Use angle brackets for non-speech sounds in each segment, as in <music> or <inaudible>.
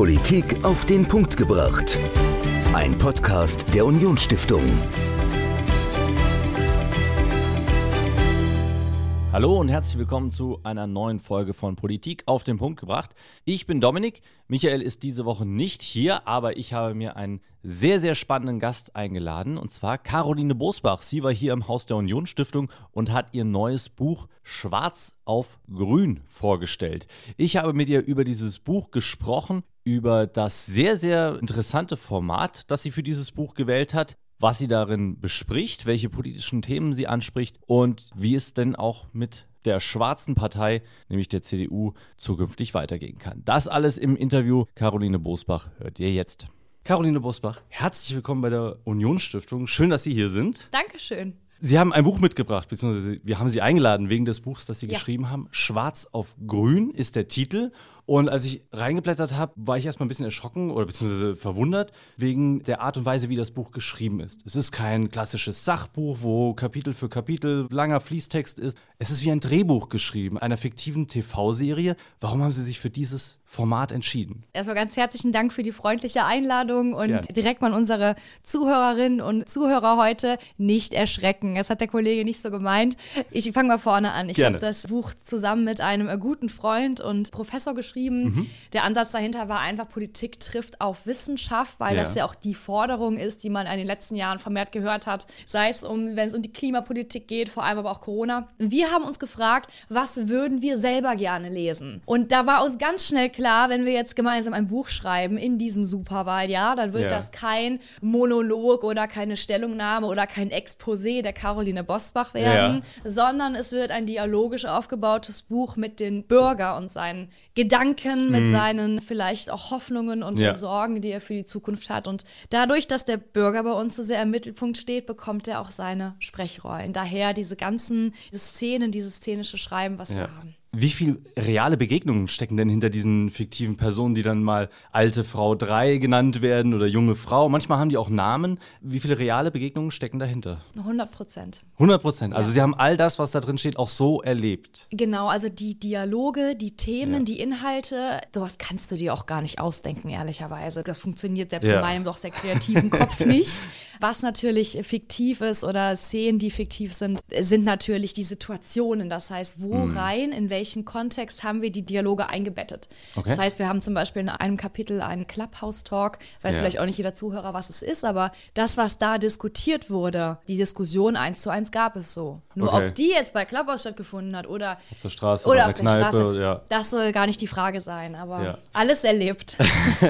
Politik auf den Punkt gebracht. Ein Podcast der Unionsstiftung. Hallo und herzlich willkommen zu einer neuen Folge von Politik auf den Punkt gebracht. Ich bin Dominik. Michael ist diese Woche nicht hier, aber ich habe mir einen sehr, sehr spannenden Gast eingeladen und zwar Caroline Bosbach. Sie war hier im Haus der Union Stiftung und hat ihr neues Buch Schwarz auf Grün vorgestellt. Ich habe mit ihr über dieses Buch gesprochen, über das sehr, sehr interessante Format, das sie für dieses Buch gewählt hat was sie darin bespricht, welche politischen Themen sie anspricht und wie es denn auch mit der schwarzen Partei, nämlich der CDU, zukünftig weitergehen kann. Das alles im Interview. Caroline Bosbach hört ihr jetzt. Caroline Bosbach, herzlich willkommen bei der Unionsstiftung. Schön, dass Sie hier sind. Dankeschön. Sie haben ein Buch mitgebracht, beziehungsweise wir haben Sie eingeladen wegen des Buchs, das Sie ja. geschrieben haben. Schwarz auf Grün ist der Titel. Und als ich reingeblättert habe, war ich erstmal ein bisschen erschrocken oder beziehungsweise verwundert wegen der Art und Weise, wie das Buch geschrieben ist. Es ist kein klassisches Sachbuch, wo Kapitel für Kapitel langer Fließtext ist. Es ist wie ein Drehbuch geschrieben, einer fiktiven TV-Serie. Warum haben Sie sich für dieses Format entschieden? Erstmal ganz herzlichen Dank für die freundliche Einladung und Gerne. direkt mal unsere Zuhörerinnen und Zuhörer heute nicht erschrecken. Das hat der Kollege nicht so gemeint. Ich fange mal vorne an. Ich habe das Buch zusammen mit einem guten Freund und Professor geschrieben geschrieben. Mhm. Der Ansatz dahinter war einfach, Politik trifft auf Wissenschaft, weil ja. das ja auch die Forderung ist, die man in den letzten Jahren vermehrt gehört hat, sei es um, wenn es um die Klimapolitik geht, vor allem aber auch Corona. Wir haben uns gefragt, was würden wir selber gerne lesen? Und da war uns ganz schnell klar, wenn wir jetzt gemeinsam ein Buch schreiben in diesem Superwahljahr, dann wird ja. das kein Monolog oder keine Stellungnahme oder kein Exposé der Caroline Bosbach werden, ja. sondern es wird ein dialogisch aufgebautes Buch mit den Bürger und seinen Gedanken, mit mhm. seinen vielleicht auch Hoffnungen und ja. Sorgen, die er für die Zukunft hat. Und dadurch, dass der Bürger bei uns so sehr im Mittelpunkt steht, bekommt er auch seine Sprechrollen. Daher diese ganzen diese Szenen, dieses szenische Schreiben, was ja. wir haben. Wie viel reale Begegnungen stecken denn hinter diesen fiktiven Personen, die dann mal alte Frau 3 genannt werden oder junge Frau? Manchmal haben die auch Namen. Wie viele reale Begegnungen stecken dahinter? 100 Prozent. 100 Prozent. Also ja. Sie haben all das, was da drin steht, auch so erlebt. Genau, also die Dialoge, die Themen, ja. die Inhalte, sowas kannst du dir auch gar nicht ausdenken, ehrlicherweise. Das funktioniert selbst ja. in meinem doch sehr kreativen Kopf <laughs> nicht. Was natürlich fiktiv ist oder Szenen, die fiktiv sind, sind natürlich die Situationen. Das heißt, wo hm. rein, in welche welchen Kontext haben wir die Dialoge eingebettet. Okay. Das heißt, wir haben zum Beispiel in einem Kapitel einen Clubhouse-Talk, weiß ja. vielleicht auch nicht jeder Zuhörer, was es ist, aber das, was da diskutiert wurde, die Diskussion eins zu eins gab es so. Nur okay. ob die jetzt bei Clubhouse stattgefunden hat oder auf der Straße oder, oder auf der Kneipe, Straße, ja. das soll gar nicht die Frage sein, aber ja. alles erlebt.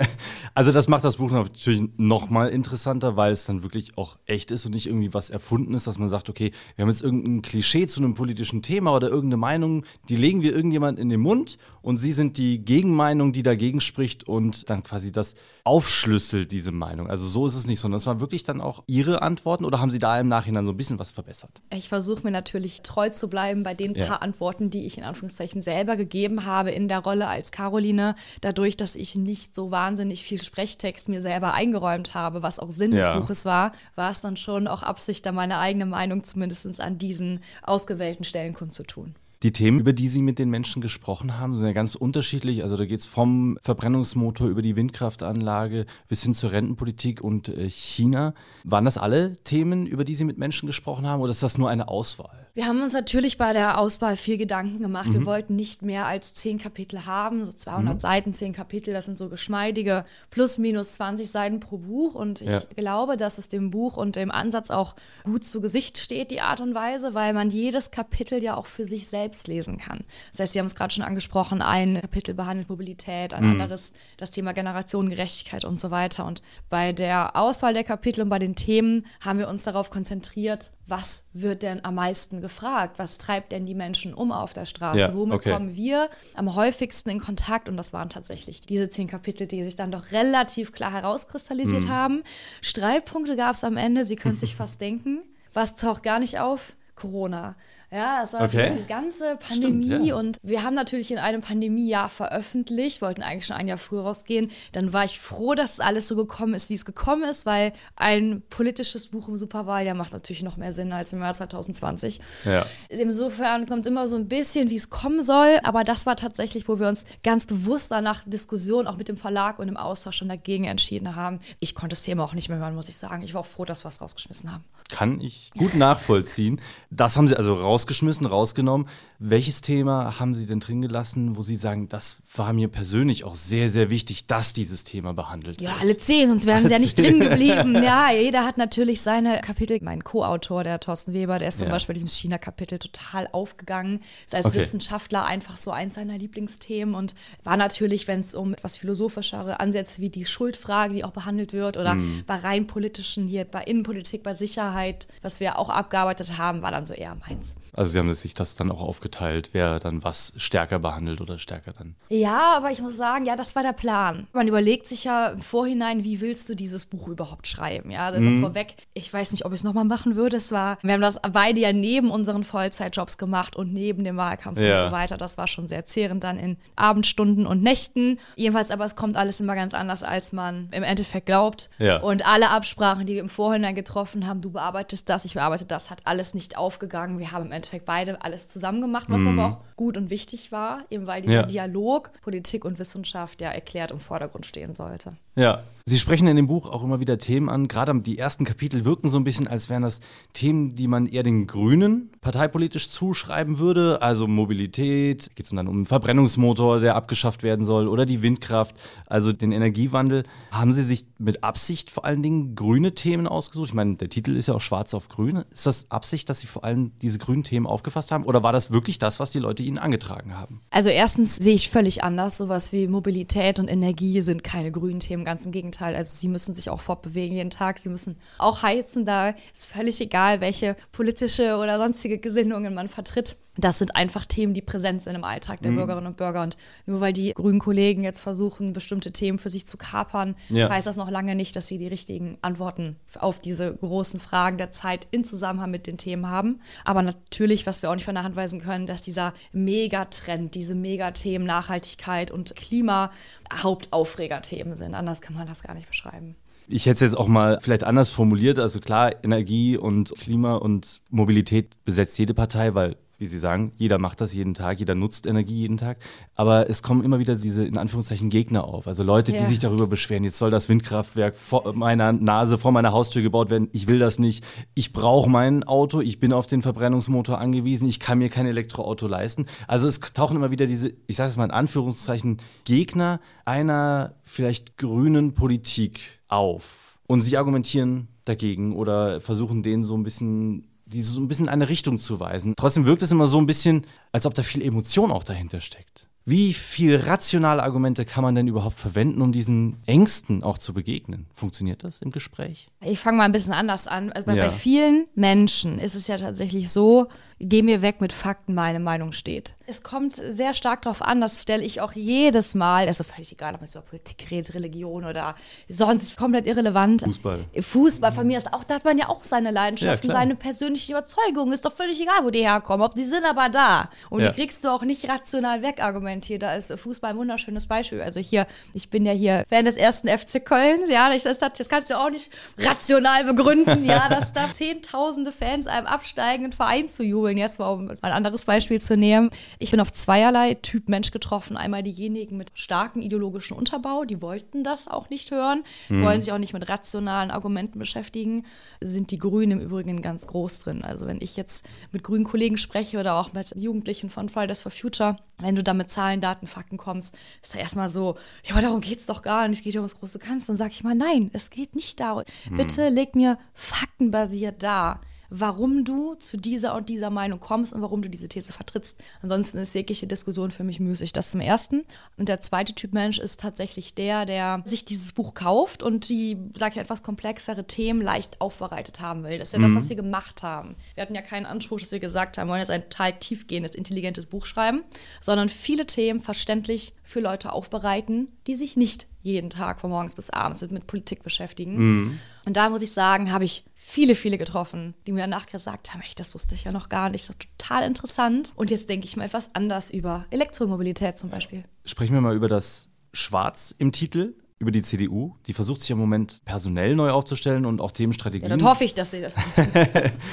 <laughs> also das macht das Buch natürlich noch mal interessanter, weil es dann wirklich auch echt ist und nicht irgendwie was erfunden ist, dass man sagt, okay, wir haben jetzt irgendein Klischee zu einem politischen Thema oder irgendeine Meinung, die legen legen wir irgendjemand in den Mund und Sie sind die Gegenmeinung, die dagegen spricht und dann quasi das aufschlüsselt, diese Meinung. Also so ist es nicht, sondern es waren wirklich dann auch Ihre Antworten oder haben Sie da im Nachhinein so ein bisschen was verbessert? Ich versuche mir natürlich treu zu bleiben bei den ja. paar Antworten, die ich in Anführungszeichen selber gegeben habe in der Rolle als Caroline. Dadurch, dass ich nicht so wahnsinnig viel Sprechtext mir selber eingeräumt habe, was auch Sinn ja. des Buches war, war es dann schon auch Absicht, da meine eigene Meinung zumindest an diesen ausgewählten Stellen kundzutun. Die Themen, über die Sie mit den Menschen gesprochen haben, sind ja ganz unterschiedlich. Also da geht es vom Verbrennungsmotor über die Windkraftanlage bis hin zur Rentenpolitik und äh, China. Waren das alle Themen, über die Sie mit Menschen gesprochen haben oder ist das nur eine Auswahl? Wir haben uns natürlich bei der Auswahl viel Gedanken gemacht. Mhm. Wir wollten nicht mehr als zehn Kapitel haben, so 200 mhm. Seiten, zehn Kapitel, das sind so geschmeidige plus minus 20 Seiten pro Buch. Und ich ja. glaube, dass es dem Buch und dem Ansatz auch gut zu Gesicht steht, die Art und Weise, weil man jedes Kapitel ja auch für sich selbst lesen kann. Das heißt, Sie haben es gerade schon angesprochen, ein Kapitel behandelt Mobilität, ein mhm. anderes das Thema Generationengerechtigkeit und so weiter. Und bei der Auswahl der Kapitel und bei den Themen haben wir uns darauf konzentriert, was wird denn am meisten gefragt? Was treibt denn die Menschen um auf der Straße? Ja, Womit okay. kommen wir am häufigsten in Kontakt? Und das waren tatsächlich diese zehn Kapitel, die sich dann doch relativ klar herauskristallisiert mhm. haben. Streitpunkte gab es am Ende, Sie können sich fast denken. Was taucht gar nicht auf? Corona. Ja, das war okay. natürlich die ganze Pandemie Stimmt, ja. und wir haben natürlich in einem Pandemiejahr veröffentlicht, wollten eigentlich schon ein Jahr früher rausgehen. Dann war ich froh, dass alles so gekommen ist, wie es gekommen ist, weil ein politisches Buch im Superwahljahr macht natürlich noch mehr Sinn als im Jahr 2020. Ja. Insofern kommt immer so ein bisschen, wie es kommen soll, aber das war tatsächlich, wo wir uns ganz bewusst danach Diskussion auch mit dem Verlag und im Austausch schon dagegen entschieden haben. Ich konnte das Thema auch nicht mehr hören, muss ich sagen. Ich war auch froh, dass wir es rausgeschmissen haben. Kann ich gut nachvollziehen. Das haben Sie also rausgeschmissen, rausgenommen. Welches Thema haben Sie denn drin gelassen, wo Sie sagen, das war mir persönlich auch sehr, sehr wichtig, dass dieses Thema behandelt wird? Ja, alle zehn, sonst wären sie ja nicht <laughs> drin geblieben. ja, jeder hat natürlich seine Kapitel. Mein Co-Autor, der Thorsten Weber, der ist zum ja. Beispiel bei diesem China-Kapitel total aufgegangen. Ist als okay. Wissenschaftler einfach so eins seiner Lieblingsthemen und war natürlich, wenn es um etwas philosophischere Ansätze wie die Schuldfrage, die auch behandelt wird, oder mhm. bei rein politischen, hier bei Innenpolitik, bei Sicherheit, Sicherheit, was wir auch abgearbeitet haben, war dann so eher meins. Also Sie haben sich das dann auch aufgeteilt, wer dann was stärker behandelt oder stärker dann. Ja, aber ich muss sagen, ja, das war der Plan. Man überlegt sich ja im Vorhinein, wie willst du dieses Buch überhaupt schreiben? Ja, das ist mhm. vorweg. Ich weiß nicht, ob ich es nochmal machen würde. Es war, wir haben das beide ja neben unseren Vollzeitjobs gemacht und neben dem Wahlkampf ja. und so weiter. Das war schon sehr zehrend dann in Abendstunden und Nächten. Jedenfalls, aber es kommt alles immer ganz anders, als man im Endeffekt glaubt. Ja. Und alle Absprachen, die wir im Vorhinein getroffen haben, du bearbeitest das, ich bearbeite das, hat alles nicht aufgegangen. Wir haben im Endeffekt beide alles zusammen gemacht, was mhm. aber auch gut und wichtig war, eben weil dieser ja. Dialog Politik und Wissenschaft ja erklärt im Vordergrund stehen sollte. Ja, Sie sprechen in dem Buch auch immer wieder Themen an. Gerade die ersten Kapitel wirken so ein bisschen, als wären das Themen, die man eher den Grünen parteipolitisch zuschreiben würde. Also Mobilität, geht es dann um einen Verbrennungsmotor, der abgeschafft werden soll, oder die Windkraft, also den Energiewandel. Haben Sie sich mit Absicht vor allen Dingen grüne Themen ausgesucht? Ich meine, der Titel ist ja auch schwarz auf grün. Ist das Absicht, dass Sie vor allem diese grünen Themen aufgefasst haben? Oder war das wirklich das, was die Leute Ihnen angetragen haben? Also erstens sehe ich völlig anders. Sowas wie Mobilität und Energie sind keine grünen Themen, ganz im Gegenteil. Also sie müssen sich auch fortbewegen jeden Tag. Sie müssen auch heizen. Da ist völlig egal, welche politische oder sonstige Gesinnungen man vertritt das sind einfach Themen, die präsent sind im Alltag der mhm. Bürgerinnen und Bürger. Und nur weil die grünen Kollegen jetzt versuchen, bestimmte Themen für sich zu kapern, ja. heißt das noch lange nicht, dass sie die richtigen Antworten auf diese großen Fragen der Zeit in Zusammenhang mit den Themen haben. Aber natürlich, was wir auch nicht von der Hand weisen können, dass dieser Megatrend, diese Megathemen Nachhaltigkeit und Klima Hauptaufregerthemen sind. Anders kann man das gar nicht beschreiben. Ich hätte es jetzt auch mal vielleicht anders formuliert. Also klar, Energie und Klima und Mobilität besetzt jede Partei, weil wie Sie sagen, jeder macht das jeden Tag, jeder nutzt Energie jeden Tag. Aber es kommen immer wieder diese, in Anführungszeichen, Gegner auf. Also Leute, ja. die sich darüber beschweren, jetzt soll das Windkraftwerk vor meiner Nase, vor meiner Haustür gebaut werden. Ich will das nicht. Ich brauche mein Auto. Ich bin auf den Verbrennungsmotor angewiesen. Ich kann mir kein Elektroauto leisten. Also es tauchen immer wieder diese, ich sage es mal in Anführungszeichen, Gegner einer vielleicht grünen Politik auf. Und sie argumentieren dagegen oder versuchen denen so ein bisschen die so ein bisschen in eine Richtung zu weisen. Trotzdem wirkt es immer so ein bisschen, als ob da viel Emotion auch dahinter steckt. Wie viel rationale Argumente kann man denn überhaupt verwenden, um diesen Ängsten auch zu begegnen? Funktioniert das im Gespräch? Ich fange mal ein bisschen anders an. Also bei, ja. bei vielen Menschen ist es ja tatsächlich so, geh mir weg mit Fakten, meine Meinung steht. Es kommt sehr stark darauf an, das stelle ich auch jedes Mal, also völlig egal, ob man über Politik redet, Religion oder sonst komplett irrelevant. Fußball. Fußball, von mir ist auch, da hat man ja auch seine Leidenschaften, ja, seine persönliche Überzeugung. Ist doch völlig egal, wo die herkommen, ob die sind aber da. Und ja. die kriegst du auch nicht rational wegargumentiert. Da ist Fußball ein wunderschönes Beispiel. Also hier, ich bin ja hier Fan des ersten FC Köln, ja, das, das kannst du auch nicht rational begründen, ja, dass da zehntausende Fans einem absteigen, einen Verein zu jubeln jetzt mal um ein anderes Beispiel zu nehmen. Ich bin auf zweierlei Typ Mensch getroffen. Einmal diejenigen mit starkem ideologischen Unterbau, die wollten das auch nicht hören, mhm. wollen sich auch nicht mit rationalen Argumenten beschäftigen. Sind die Grünen im Übrigen ganz groß drin. Also wenn ich jetzt mit grünen Kollegen spreche oder auch mit Jugendlichen von Fridays for Future, wenn du da mit Zahlen, Daten, Fakten kommst, ist da erstmal so, ja, aber darum geht es doch gar nicht, es geht ja um das große Ganze. Und sage ich mal, nein, es geht nicht darum. Mhm. Bitte leg mir faktenbasiert dar warum du zu dieser und dieser Meinung kommst und warum du diese These vertrittst. Ansonsten ist jegliche Diskussion für mich müßig. Das zum Ersten. Und der zweite Typ Mensch ist tatsächlich der, der sich dieses Buch kauft und die, sag ich, etwas komplexere Themen leicht aufbereitet haben will. Das ist ja mhm. das, was wir gemacht haben. Wir hatten ja keinen Anspruch, dass wir gesagt haben, wir wollen jetzt ein total tiefgehendes, intelligentes Buch schreiben, sondern viele Themen verständlich für Leute aufbereiten, die sich nicht jeden Tag von morgens bis abends mit Politik beschäftigen. Mhm. Und da muss ich sagen, habe ich viele, viele getroffen, die mir danach gesagt haben, das wusste ich ja noch gar nicht, das ist total interessant. Und jetzt denke ich mal etwas anders über Elektromobilität zum Beispiel. Sprechen wir mal über das Schwarz im Titel über die CDU. Die versucht sich im Moment personell neu aufzustellen und auch Themenstrategien. Ja, dann hoffe ich, dass sie das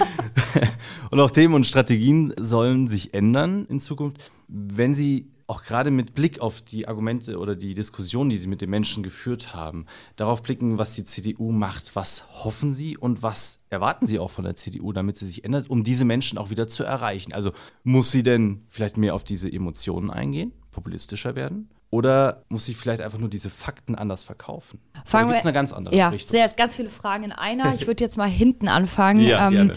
<laughs> Und auch Themen und Strategien sollen sich ändern in Zukunft, wenn sie auch gerade mit Blick auf die Argumente oder die Diskussion, die Sie mit den Menschen geführt haben, darauf blicken, was die CDU macht. Was hoffen Sie und was erwarten Sie auch von der CDU, damit sie sich ändert, um diese Menschen auch wieder zu erreichen? Also muss sie denn vielleicht mehr auf diese Emotionen eingehen, populistischer werden? Oder muss ich vielleicht einfach nur diese Fakten anders verkaufen? Fangen gibt es eine ganz andere ja, Richtung? Sehr, ganz viele Fragen in einer. Ich <laughs> würde jetzt mal hinten anfangen. Ja, ähm,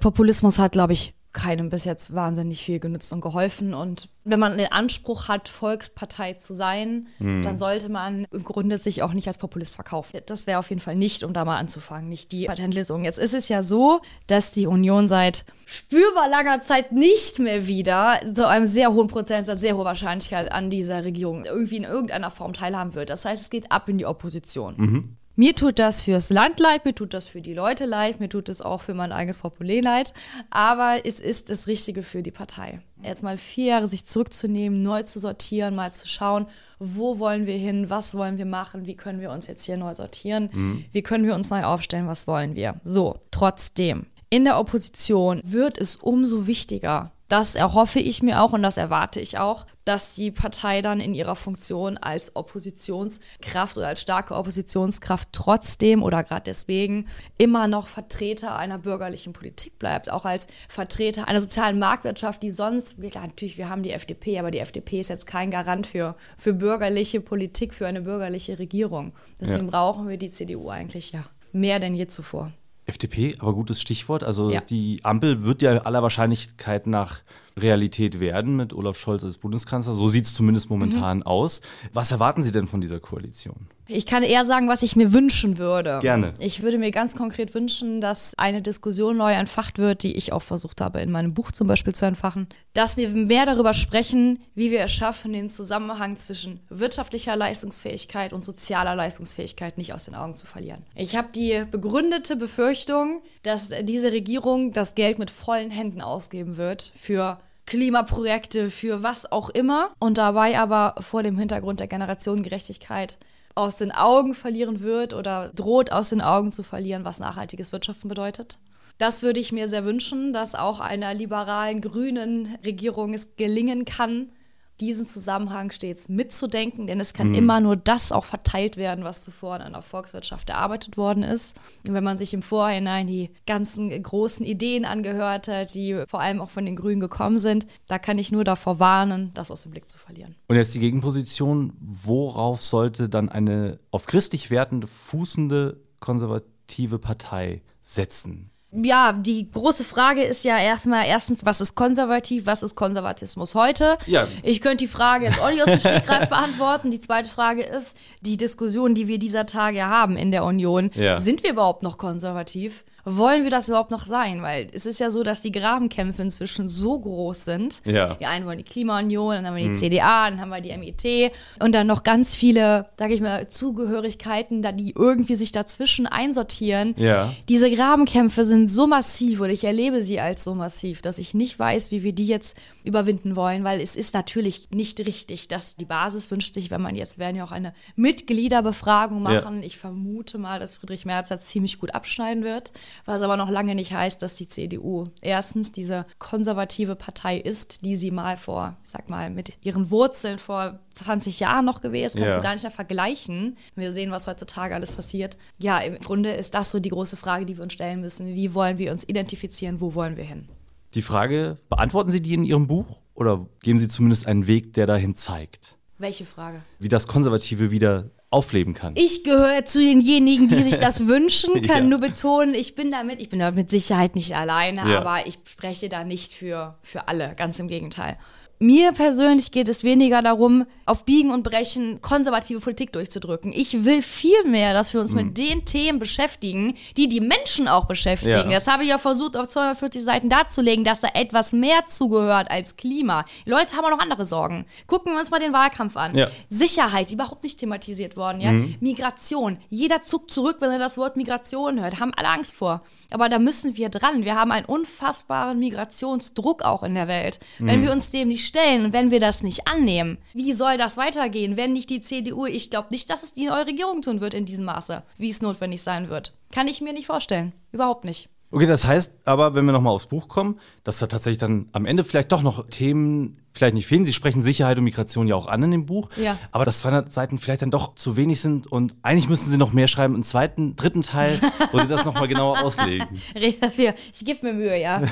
Populismus hat, glaube ich, keinem bis jetzt wahnsinnig viel genützt und geholfen. Und wenn man den Anspruch hat, Volkspartei zu sein, mhm. dann sollte man im Grunde sich auch nicht als Populist verkaufen. Das wäre auf jeden Fall nicht, um da mal anzufangen, nicht die Patentlösung. Jetzt ist es ja so, dass die Union seit spürbar langer Zeit nicht mehr wieder so einem sehr hohen Prozentsatz, sehr hohe Wahrscheinlichkeit an dieser Regierung irgendwie in irgendeiner Form teilhaben wird. Das heißt, es geht ab in die Opposition. Mhm. Mir tut das fürs Land leid, mir tut das für die Leute leid, mir tut es auch für mein eigenes Populär leid. Aber es ist das Richtige für die Partei. Jetzt mal vier Jahre sich zurückzunehmen, neu zu sortieren, mal zu schauen, wo wollen wir hin, was wollen wir machen, wie können wir uns jetzt hier neu sortieren, mhm. wie können wir uns neu aufstellen, was wollen wir. So, trotzdem, in der Opposition wird es umso wichtiger, das erhoffe ich mir auch und das erwarte ich auch, dass die Partei dann in ihrer Funktion als Oppositionskraft oder als starke Oppositionskraft trotzdem oder gerade deswegen immer noch Vertreter einer bürgerlichen Politik bleibt, auch als Vertreter einer sozialen Marktwirtschaft, die sonst, ja, natürlich, wir haben die FDP, aber die FDP ist jetzt kein Garant für, für bürgerliche Politik, für eine bürgerliche Regierung. Deswegen ja. brauchen wir die CDU eigentlich ja mehr denn je zuvor. FDP, aber gutes Stichwort. Also ja. die Ampel wird ja aller Wahrscheinlichkeit nach Realität werden mit Olaf Scholz als Bundeskanzler. So sieht es zumindest momentan mhm. aus. Was erwarten Sie denn von dieser Koalition? Ich kann eher sagen, was ich mir wünschen würde. Gerne. Ich würde mir ganz konkret wünschen, dass eine Diskussion neu entfacht wird, die ich auch versucht habe, in meinem Buch zum Beispiel zu entfachen. Dass wir mehr darüber sprechen, wie wir es schaffen, den Zusammenhang zwischen wirtschaftlicher Leistungsfähigkeit und sozialer Leistungsfähigkeit nicht aus den Augen zu verlieren. Ich habe die begründete Befürchtung, dass diese Regierung das Geld mit vollen Händen ausgeben wird für Klimaprojekte, für was auch immer und dabei aber vor dem Hintergrund der Generationengerechtigkeit aus den Augen verlieren wird oder droht aus den Augen zu verlieren, was nachhaltiges Wirtschaften bedeutet. Das würde ich mir sehr wünschen, dass auch einer liberalen grünen Regierung es gelingen kann, diesen Zusammenhang stets mitzudenken, denn es kann mhm. immer nur das auch verteilt werden, was zuvor in einer Volkswirtschaft erarbeitet worden ist. Und wenn man sich im Vorhinein die ganzen großen Ideen angehört hat, die vor allem auch von den Grünen gekommen sind, da kann ich nur davor warnen, das aus dem Blick zu verlieren. Und jetzt die Gegenposition, worauf sollte dann eine auf christlich wertende, fußende konservative Partei setzen? Ja, die große Frage ist ja erstmal erstens, was ist konservativ, was ist Konservatismus heute? Ja. Ich könnte die Frage jetzt auch nicht aus dem Stegreif <laughs> beantworten. Die zweite Frage ist, die Diskussion, die wir dieser Tage haben in der Union, ja. sind wir überhaupt noch konservativ? Wollen wir das überhaupt noch sein? Weil es ist ja so, dass die Grabenkämpfe inzwischen so groß sind. Ja. Die einen wollen die Klimaunion, dann haben wir die mhm. CDA, dann haben wir die MIT und dann noch ganz viele, sage ich mal, Zugehörigkeiten, da die irgendwie sich dazwischen einsortieren. Ja. Diese Grabenkämpfe sind so massiv oder ich erlebe sie als so massiv, dass ich nicht weiß, wie wir die jetzt überwinden wollen, weil es ist natürlich nicht richtig, dass die Basis wünscht sich, wenn man jetzt werden ja auch eine Mitgliederbefragung machen. Ja. Ich vermute mal, dass Friedrich Merz da ziemlich gut abschneiden wird was aber noch lange nicht heißt, dass die CDU erstens diese konservative Partei ist, die sie mal vor, ich sag mal, mit ihren Wurzeln vor 20 Jahren noch gewesen, kannst ja. du gar nicht mehr vergleichen. Wir sehen, was heutzutage alles passiert. Ja, im Grunde ist das so die große Frage, die wir uns stellen müssen. Wie wollen wir uns identifizieren? Wo wollen wir hin? Die Frage, beantworten Sie die in Ihrem Buch oder geben Sie zumindest einen Weg, der dahin zeigt? Welche Frage? Wie das Konservative wieder aufleben kann. Ich gehöre zu denjenigen, die sich das <laughs> wünschen, kann ja. nur betonen, ich bin damit, ich bin damit mit Sicherheit nicht alleine, ja. aber ich spreche da nicht für, für alle, ganz im Gegenteil. Mir persönlich geht es weniger darum, auf Biegen und Brechen konservative Politik durchzudrücken. Ich will viel mehr, dass wir uns mhm. mit den Themen beschäftigen, die die Menschen auch beschäftigen. Ja. Das habe ich ja versucht, auf 240 Seiten darzulegen, dass da etwas mehr zugehört als Klima. Die Leute haben auch noch andere Sorgen. Gucken wir uns mal den Wahlkampf an. Ja. Sicherheit, überhaupt nicht thematisiert worden. Ja? Mhm. Migration. Jeder zuckt zurück, wenn er das Wort Migration hört. Haben alle Angst vor. Aber da müssen wir dran. Wir haben einen unfassbaren Migrationsdruck auch in der Welt. Mhm. Wenn wir uns dem nicht stellen wenn wir das nicht annehmen, wie soll das weitergehen, wenn nicht die CDU, ich glaube nicht, dass es die neue Regierung tun wird in diesem Maße, wie es notwendig sein wird. Kann ich mir nicht vorstellen. Überhaupt nicht. Okay, das heißt aber, wenn wir nochmal aufs Buch kommen, dass da tatsächlich dann am Ende vielleicht doch noch Themen vielleicht nicht fehlen. Sie sprechen Sicherheit und Migration ja auch an in dem Buch. Ja. Aber dass 200 Seiten vielleicht dann doch zu wenig sind und eigentlich müssen Sie noch mehr schreiben. Einen zweiten, dritten Teil, wo Sie das nochmal genauer <laughs> auslegen. Ich gebe mir Mühe, ja.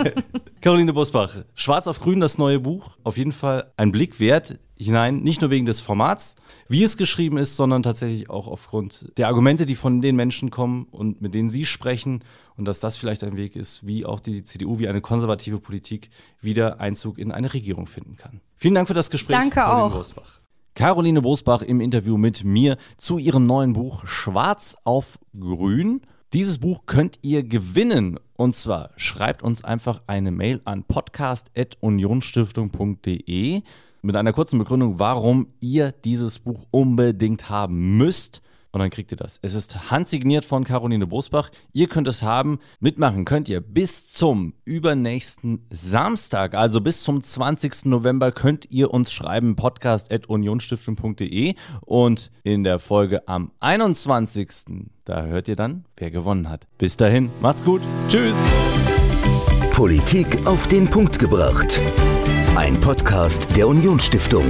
<laughs> Caroline Bosbach, Schwarz auf Grün, das neue Buch. Auf jeden Fall ein Blick wert hinein, nicht nur wegen des Formats, wie es geschrieben ist, sondern tatsächlich auch aufgrund der Argumente, die von den Menschen kommen und mit denen Sie sprechen und dass das vielleicht ein Weg ist, wie auch die CDU, wie eine konservative Politik wieder Einzug in eine Regierung finden kann. Vielen Dank für das Gespräch. Danke Caroline auch. Bosbach. Caroline Bosbach im Interview mit mir zu ihrem neuen Buch Schwarz auf Grün. Dieses Buch könnt ihr gewinnen. Und zwar schreibt uns einfach eine Mail an podcast.unionstiftung.de mit einer kurzen Begründung, warum ihr dieses Buch unbedingt haben müsst und dann kriegt ihr das. Es ist handsigniert von Caroline Bosbach. Ihr könnt es haben. Mitmachen könnt ihr bis zum übernächsten Samstag, also bis zum 20. November, könnt ihr uns schreiben, podcast.unionstiftung.de und in der Folge am 21. Da hört ihr dann, wer gewonnen hat. Bis dahin, macht's gut. Tschüss. Politik auf den Punkt gebracht. Ein Podcast der Unionsstiftung.